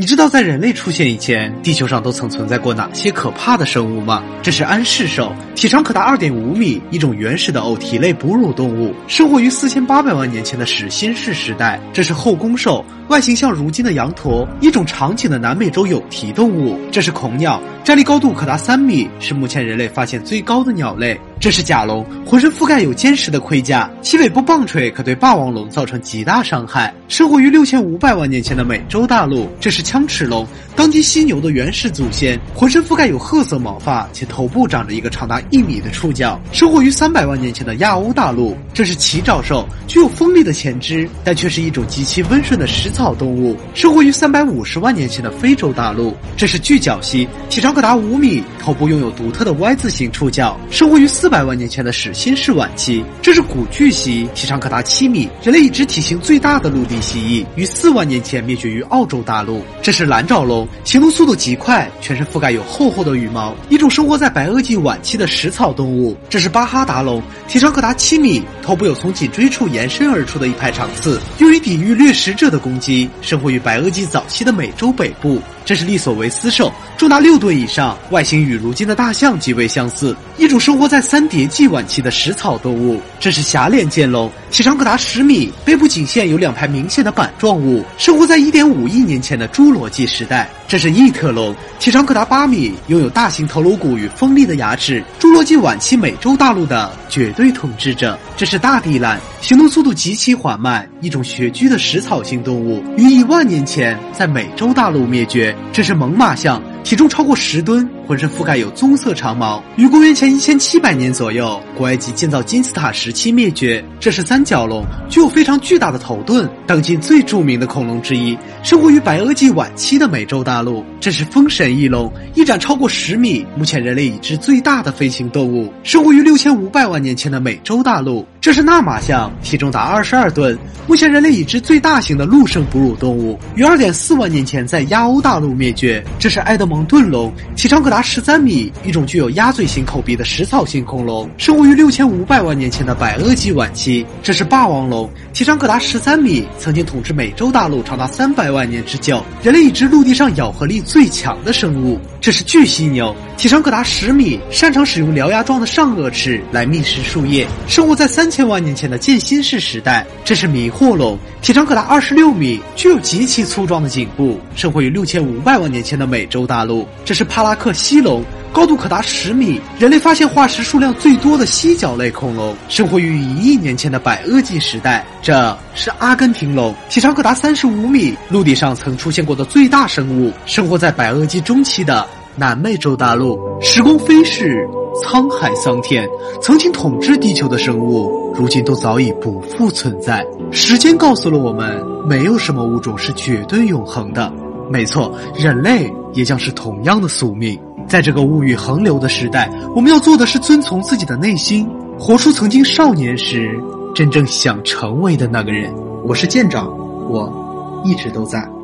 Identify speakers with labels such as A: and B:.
A: 你知道在人类出现以前，地球上都曾存在过哪些可怕的生物吗？这是安氏兽，体长可达二点五米，一种原始的偶蹄类哺乳动物，生活于四千八百万年前的始新世时代。这是后弓兽，外形像如今的羊驼，一种长颈的南美洲有蹄动物。这是恐鸟，站立高度可达三米，是目前人类发现最高的鸟类。这是甲龙，浑身覆盖有坚实的盔甲，其尾部棒槌可对霸王龙造成极大伤害。生活于六千五百万年前的美洲大陆。这是枪齿龙，当今犀牛的原始祖先，浑身覆盖有褐色毛发，且头部长着一个长达一米的触角。生活于三百万年前的亚欧大陆。这是奇爪兽，具有锋利的前肢，但却是一种极其温顺的食草动物。生活于三百五十万年前的非洲大陆。这是巨角蜥，体长可达五米，头部拥有独特的 Y 字形触角。生活于四。百万年前的始新世晚期，这是古巨蜥，体长可达七米，人类已知体型最大的陆地蜥蜴，于四万年前灭绝于澳洲大陆。这是蓝爪龙，行动速度极快，全身覆盖有厚厚的羽毛，一种生活在白垩纪晚期的食草动物。这是巴哈达龙，体长可达七米，头部有从颈椎处延伸而出的一排长刺，用于抵御掠食者的攻击，生活于白垩纪早期的美洲北部。这是利索维斯兽，重达六吨以上，外形与如今的大象极为相似，一种生活在三叠纪晚期的食草动物。这是狭脸剑龙，体长可达十米，背部颈线有两排明显的板状物，生活在一点五亿年前的侏罗纪时代。这是异特龙，体长可达八米，拥有大型头颅骨与锋利的牙齿，侏罗纪晚期美洲大陆的绝对统治者。这是大地懒，行动速度极其缓慢，一种穴居的食草性动物，于一万年前在美洲大陆灭绝。这是猛犸象。体重超过十吨，浑身覆盖有棕色长毛，于公元前一千七百年左右，古埃及建造金字塔时期灭绝。这是三角龙，具有非常巨大的头盾，当今最著名的恐龙之一，生活于白垩纪晚期的美洲大陆。这是风神翼龙，翼展超过十米，目前人类已知最大的飞行动物，生活于六千五百万年前的美洲大陆。这是纳马象，体重达二十二吨，目前人类已知最大型的陆生哺乳动物，于二点四万年前在亚欧大陆灭绝。这是埃德。蒙顿龙体长可达十三米，一种具有鸭嘴形口鼻的食草性恐龙，生活于六千五百万年前的白垩纪晚期。这是霸王龙，体长可达十三米，曾经统治美洲大陆长达三百万年之久，人类已知陆地上咬合力最强的生物。这是巨犀牛，体长可达十米，擅长使用獠牙状的上颚齿来觅食树叶，生活在三千万年前的渐新世时代。这是迷惑龙，体长可达二十六米，具有极其粗壮的颈部，生活于六千五百万年前的美洲。大陆，这是帕拉克西龙，高度可达十米，人类发现化石数量最多的犀角类恐龙，生活于一亿年前的白垩纪时代。这是阿根廷龙，体长可达三十五米，陆地上曾出现过的最大生物，生活在白垩纪中期的南美洲大陆。时光飞逝，沧海桑田，曾经统治地球的生物，如今都早已不复存在。时间告诉了我们，没有什么物种是绝对永恒的。没错，人类也将是同样的宿命。在这个物欲横流的时代，我们要做的是遵从自己的内心，活出曾经少年时真正想成为的那个人。我是舰长，我一直都在。